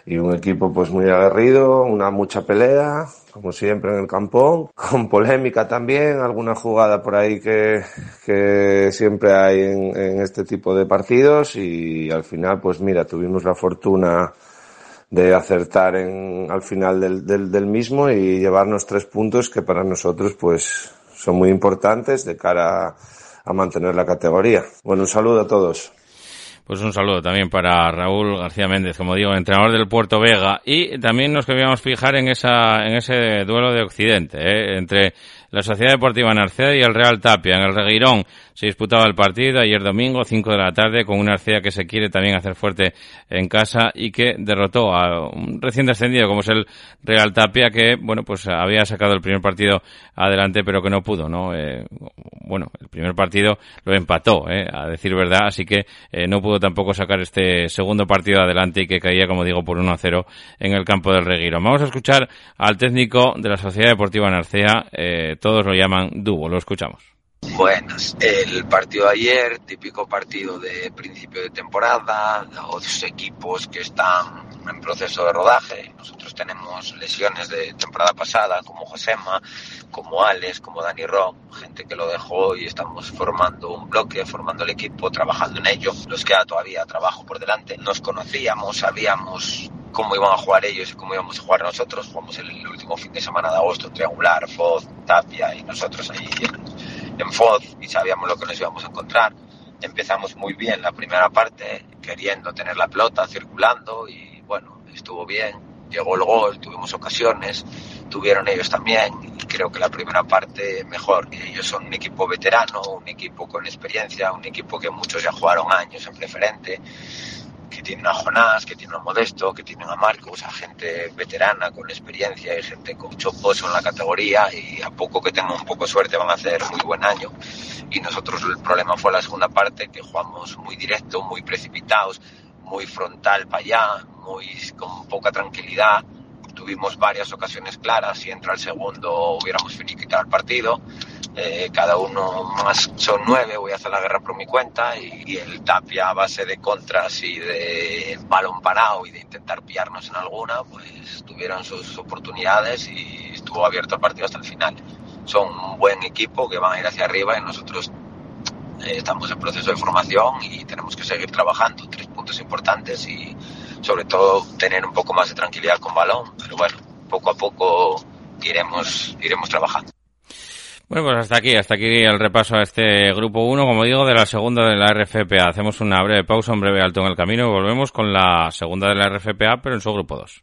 y un equipo pues muy aguerrido, una mucha pelea, como siempre en el campón, [laughs] con polémica también, alguna jugada por ahí que, que siempre hay en, en este tipo de partidos y al final pues mira, tuvimos la fortuna de acertar en, al final del, del, del, mismo y llevarnos tres puntos que para nosotros pues son muy importantes de cara a, a mantener la categoría. Bueno, un saludo a todos. Pues un saludo también para Raúl García Méndez, como digo, entrenador del Puerto Vega. Y también nos queríamos fijar en esa, en ese duelo de Occidente, ¿eh? entre la Sociedad Deportiva Narcea y el Real Tapia. En el Regueirón se disputaba el partido ayer domingo, 5 de la tarde, con una Narcea que se quiere también hacer fuerte en casa y que derrotó a un recién descendido como es el Real Tapia, que, bueno, pues había sacado el primer partido adelante, pero que no pudo, ¿no? Eh, bueno, el primer partido lo empató, ¿eh? a decir verdad, así que eh, no pudo tampoco sacar este segundo partido adelante y que caía, como digo, por 1 a 0 en el campo del Regueirón. Vamos a escuchar al técnico de la Sociedad Deportiva Narcea, eh, todos lo llaman Dubo, lo escuchamos. Buenas. El partido de ayer, típico partido de principio de temporada, dos equipos que están en proceso de rodaje. Nosotros tenemos lesiones de temporada pasada, como Josema, como Alex, como Dani Ron, gente que lo dejó y estamos formando un bloque, formando el equipo, trabajando en ello. Nos queda todavía trabajo por delante. Nos conocíamos, sabíamos cómo iban a jugar ellos y cómo íbamos a jugar nosotros. Jugamos el último fin de semana de agosto, triangular, Foz, Tapia y nosotros ahí en Foz y sabíamos lo que nos íbamos a encontrar. Empezamos muy bien la primera parte, queriendo tener la pelota, circulando y bueno, estuvo bien. Llegó el gol, tuvimos ocasiones, tuvieron ellos también y creo que la primera parte mejor. Ellos son un equipo veterano, un equipo con experiencia, un equipo que muchos ya jugaron años en preferente que tienen a Jonás, que tienen a Modesto, que tienen a Marcos, a gente veterana con experiencia y gente con mucho pozo en la categoría y a poco que tengan un poco de suerte van a hacer muy buen año. Y nosotros el problema fue la segunda parte, que jugamos muy directo, muy precipitados, muy frontal para allá, muy con poca tranquilidad. Tuvimos varias ocasiones claras y entra el segundo hubiéramos finiquitado el partido eh, cada uno más son nueve, voy a hacer la guerra por mi cuenta y, y, el Tapia a base de contras y de balón parado y de intentar pillarnos en alguna, pues tuvieron sus oportunidades y estuvo abierto el partido hasta el final. Son un buen equipo que van a ir hacia arriba y nosotros eh, estamos en proceso de formación y tenemos que seguir trabajando. Tres puntos importantes y sobre todo tener un poco más de tranquilidad con balón, pero bueno, poco a poco iremos, iremos trabajando. Bueno, pues hasta aquí, hasta aquí el repaso a este grupo 1, como digo, de la segunda de la RFPA. Hacemos una breve pausa, un breve alto en el camino y volvemos con la segunda de la RFPA, pero en su grupo 2.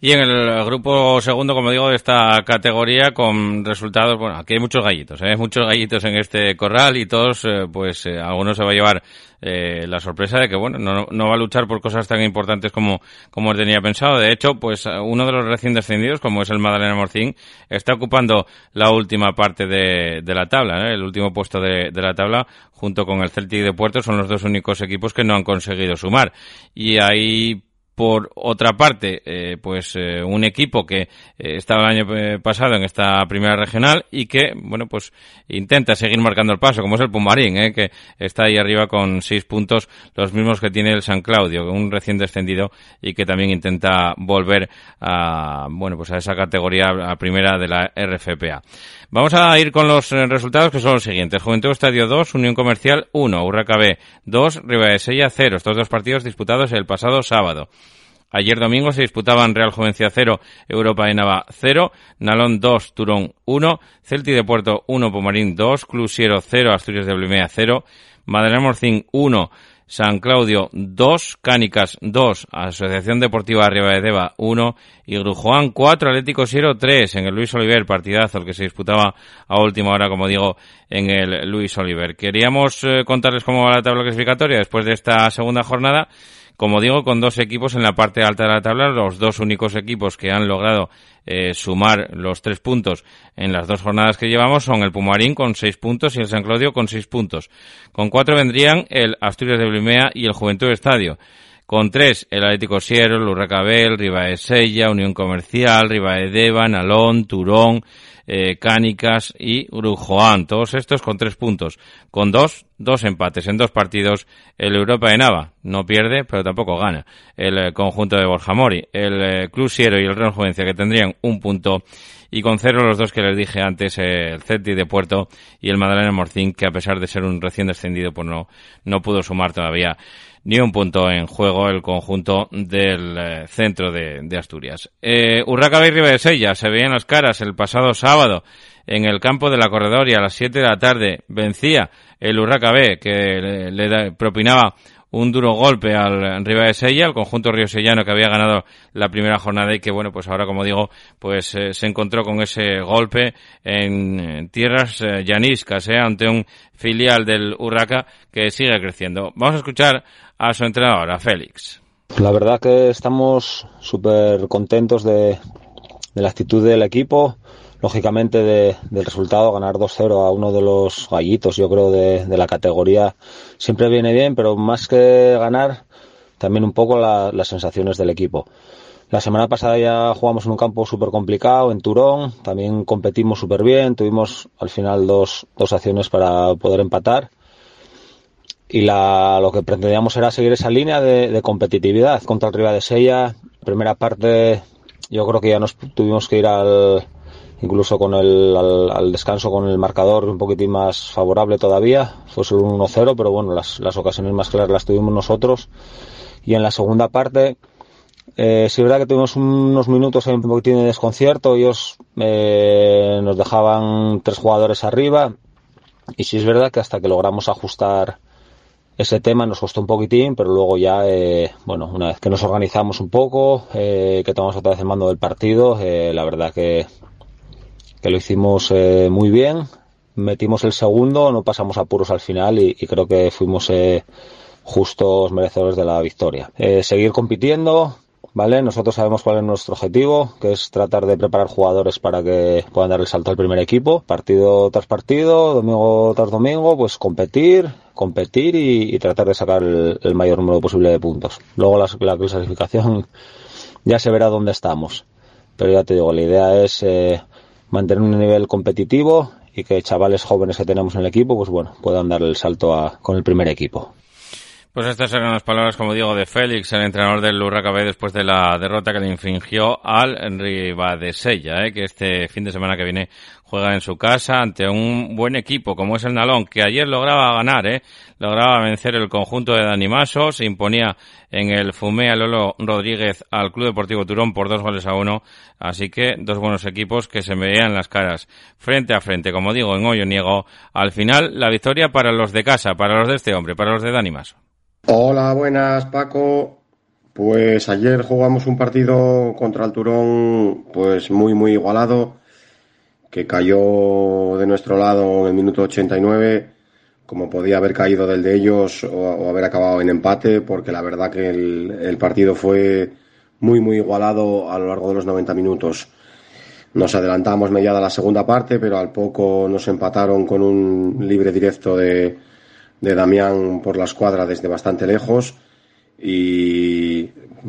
Y en el grupo segundo, como digo, de esta categoría con resultados, bueno, aquí hay muchos gallitos, ¿eh? muchos gallitos en este corral y todos, eh, pues, eh, algunos se va a llevar eh, la sorpresa de que, bueno, no, no va a luchar por cosas tan importantes como, como tenía pensado. De hecho, pues, uno de los recién descendidos, como es el Madalena Morcín, está ocupando la última parte de, de la tabla, ¿eh? el último puesto de, de la tabla, junto con el Celtic de Puerto, son los dos únicos equipos que no han conseguido sumar. Y ahí, por otra parte, eh, pues eh, un equipo que eh, estaba el año eh, pasado en esta primera regional y que, bueno, pues intenta seguir marcando el paso, como es el Pumarín, eh, que está ahí arriba con seis puntos, los mismos que tiene el San Claudio, un recién descendido y que también intenta volver a, bueno, pues a esa categoría, a primera de la RFPA. Vamos a ir con los eh, resultados que son los siguientes. Juventud Estadio 2, Unión Comercial 1, Urraca B 2, Ribadesella 0. Estos dos partidos disputados el pasado sábado. Ayer domingo se disputaban Real Juvencia 0, Europa de Nava 0, Nalón 2, Turón 1, Celti de Puerto 1, Pomarín 2, Clusiero 0, Asturias de Blimea 0, Madalena Morcín 1, San Claudio 2, Cánicas 2, Asociación Deportiva Arriba de Deva 1 y Grujoán 4, Atlético Siero 3 en el Luis Oliver, partidazo el que se disputaba a última hora, como digo, en el Luis Oliver. Queríamos eh, contarles cómo va la tabla clasificatoria después de esta segunda jornada. Como digo, con dos equipos en la parte alta de la tabla, los dos únicos equipos que han logrado eh, sumar los tres puntos en las dos jornadas que llevamos son el Pumarín con seis puntos y el San Claudio con seis puntos. Con cuatro vendrían el Asturias de Blimea y el Juventud Estadio. Con tres, el Atlético Sierra, el Urracabel, Sella, Unión Comercial, Deva, Nalón, Turón, eh, Cánicas y Grujoán. Todos estos con tres puntos. Con dos, dos empates en dos partidos. El Europa de Nava no pierde, pero tampoco gana. El eh, conjunto de Borja Mori, el eh, Club y el Real Juvencia que tendrían un punto y con cero los dos que les dije antes, eh, el Celtic de Puerto y el Madalena Morcín, que a pesar de ser un recién descendido, pues no, no pudo sumar todavía ni un punto en juego el conjunto del eh, centro de, de Asturias. Eh, Urraca y Ribadesella se veían las caras el pasado sábado en el campo de la Corredoria a las 7 de la tarde. Vencía el Urraca B, que le, le propinaba un duro golpe al Ribadesella, al conjunto riosellano que había ganado la primera jornada y que, bueno, pues ahora, como digo, pues eh, se encontró con ese golpe en, tierras eh, llaniscas, eh, ante un filial del Urraca que sigue creciendo. Vamos a escuchar a su entrenador, a Félix. La verdad que estamos súper contentos de, de la actitud del equipo, lógicamente de- del resultado, ganar 2-0 a uno de los gallitos, yo creo, de, de la categoría, siempre viene bien, pero más que ganar, también un poco las sensaciones del equipo. La semana pasada ya jugamos en un campo súper complicado, en Turón, también competimos súper bien, tuvimos al final dos, dos acciones para poder empatar y la, lo que pretendíamos era seguir esa línea de, competitividad contra el Riva de Sella. Primera parte yo creo que ya nos tuvimos que ir al, incluso con el, al, descanso con el marcador un poquitín más favorable todavía, fue solo un 1-0, pero bueno, las, las ocasiones más claras las tuvimos nosotros. Y en la segunda parte, eh, sí es verdad que tuvimos unos minutos un poquitín de desconcierto, ellos eh, nos dejaban tres jugadores arriba, y sí es verdad que hasta que logramos ajustar ese tema nos costó un poquitín, pero luego ya, eh, bueno, una vez que nos organizamos un poco, eh, que tomamos otra vez el mando del partido, eh, la verdad que, que lo hicimos eh, muy bien. Metimos el segundo, no pasamos apuros al final y, creo que fuimos eh, justos merecedores de la victoria. Eh, seguir compitiendo, ¿vale? Nosotros sabemos cuál es nuestro objetivo, que es tratar de preparar jugadores para que puedan dar el salto al primer equipo, partido tras partido, domingo tras domingo, pues competir, competir y, y tratar de sacar el, el, mayor número posible de puntos. Luego la, la, clasificación [laughs] ya se verá dónde estamos. Pero ya te digo, la idea es eh, mantener un nivel competitivo y que chavales jóvenes que tenemos en el equipo, pues bueno, puedan dar el salto a, con el primer equipo. Pues estas eran las palabras, como digo, de Félix, el entrenador del Urracabé, después de la derrota que le infringió al Ribadesella, ¿eh? que este fin de semana que viene juega en su casa ante un buen equipo como es el Nalón, que ayer lograba ganar, ¿eh? lograba vencer el conjunto de Danimaso, se imponía en el Fumea Lolo Rodríguez al Club Deportivo Turón por dos goles a uno, así que dos buenos equipos que se veían las caras frente a frente, como digo, en hoyo niego, al final la victoria para los de casa, para los de este hombre, para los de Danimaso. Hola, buenas Paco. Pues ayer jugamos un partido contra el Turón pues muy muy igualado que cayó de nuestro lado en el minuto 89 como podía haber caído del de ellos o, haber acabado en empate porque la verdad que el, el, partido fue muy muy igualado a lo largo de los 90 minutos. Nos adelantamos mediada la segunda parte pero al poco nos empataron con un libre directo de de Damián por la escuadra desde bastante lejos y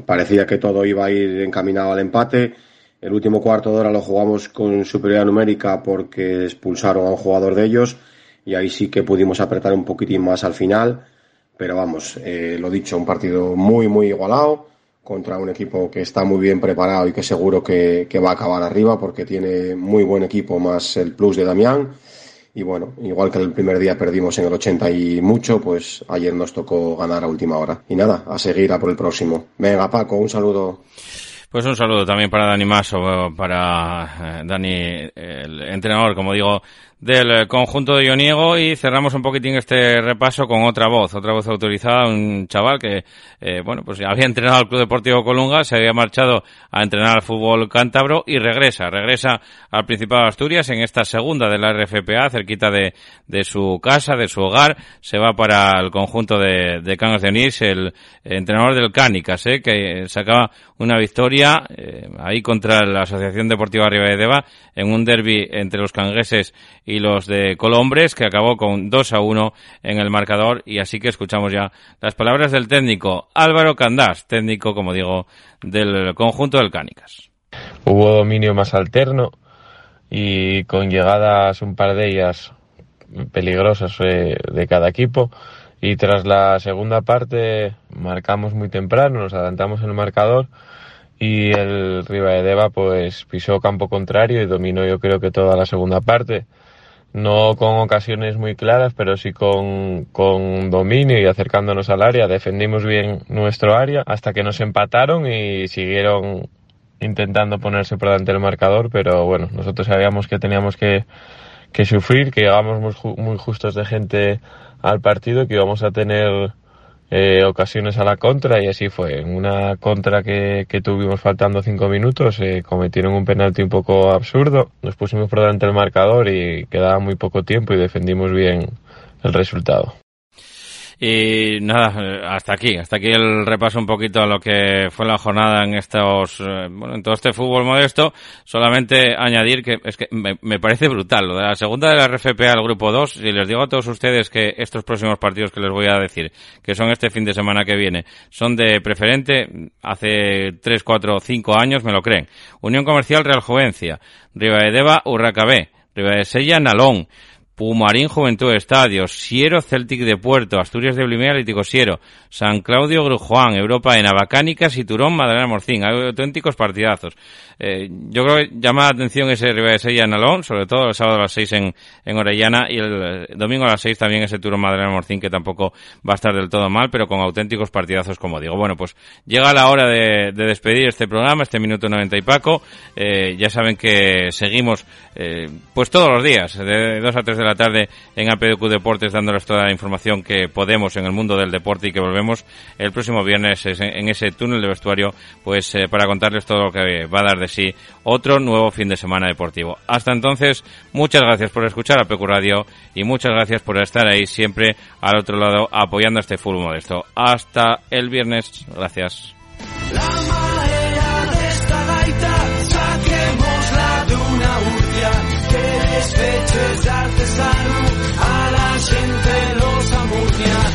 parecía que todo iba a ir encaminado al empate. El último cuarto de hora lo jugamos con superioridad numérica porque expulsaron a un jugador de ellos y ahí sí que pudimos apretar un poquitín más al final. Pero vamos, eh, lo dicho, un partido muy, muy igualado contra un equipo que está muy bien preparado y que seguro que, que va a acabar arriba porque tiene muy buen equipo más el plus de Damián y bueno, igual que el primer día perdimos en el 80 y mucho, pues ayer nos tocó ganar a última hora. Y nada, a seguir a por el próximo. Venga, Paco, un saludo. Pues un saludo también para Dani Maso, para eh, Dani, el entrenador, como digo, del conjunto de Ioniego y cerramos un poquitín este repaso con otra voz, otra voz autorizada, un chaval que, eh, bueno, pues había entrenado al Club Deportivo Colunga, se había marchado a entrenar al fútbol cántabro y regresa, regresa al Principado de Asturias en esta segunda de la RFPA, cerquita de, de su casa, de su hogar, se va para el conjunto de, de Cangas de Onís, el entrenador del Cánicas, eh, que sacaba una victoria eh, ahí contra la Asociación Deportiva Riva de Deva en un derby entre los cangueses y los de Colombres, que acabó con 2 a 1 en el marcador. Y así que escuchamos ya las palabras del técnico Álvaro Candás, técnico, como digo, del conjunto del Cánicas. Hubo dominio más alterno y con llegadas un par de ellas peligrosas eh, de cada equipo. Y tras la segunda parte marcamos muy temprano, nos adelantamos en el marcador y el Deva pues pisó campo contrario y dominó yo creo que toda la segunda parte no con ocasiones muy claras, pero sí con, con, dominio y acercándonos al área. Defendimos bien nuestro área hasta que nos empataron y siguieron intentando ponerse por delante del marcador, pero bueno, nosotros sabíamos que teníamos que, que sufrir, que llegamos muy, muy justos de gente al partido, que íbamos a tener eh, ocasiones a la contra y así fue. En una contra que, que tuvimos faltando cinco minutos, eh, cometieron un penalti un poco absurdo, nos pusimos por delante del marcador y quedaba muy poco tiempo y defendimos bien el resultado. Y nada, hasta aquí, hasta aquí el repaso un poquito a lo que fue la jornada en estos, eh, bueno, en todo este fútbol modesto. Solamente añadir que es que me, parece brutal lo de la segunda de la RFP al grupo 2. Y les digo a todos ustedes que estos próximos partidos que les voy a decir, que son este fin de semana que viene, son de preferente hace 3, 4, 5 años, me lo creen. Unión Comercial Real Juvencia, Deva Urracabé, Sella Nalón, Pumarín Juventud Estadio, Siero Celtic de Puerto, Asturias de Blimea Atlético Siero, San Claudio Grujuan, Europa en Abacánicas y Turón Madalena Morcín. Hay auténticos partidazos. Eh, yo creo que llama la atención ese Ribadesella en Alón, sobre todo el sábado a las 6 en, en Orellana y el domingo a las 6 también ese Turón Madalena Morcín que tampoco va a estar del todo mal, pero con auténticos partidazos como digo. Bueno, pues llega la hora de, de despedir este programa, este minuto 90 y Paco. Eh, ya saben que seguimos eh, pues todos los días, de 2 a 3 de la tarde en APDQ Deportes dándoles toda la información que podemos en el mundo del deporte y que volvemos el próximo viernes en ese túnel de vestuario pues eh, para contarles todo lo que va a dar de sí otro nuevo fin de semana deportivo. Hasta entonces, muchas gracias por escuchar a PQ Radio y muchas gracias por estar ahí siempre al otro lado apoyando este fútbol modesto. Hasta el viernes. Gracias. es fechas a la gente los amuña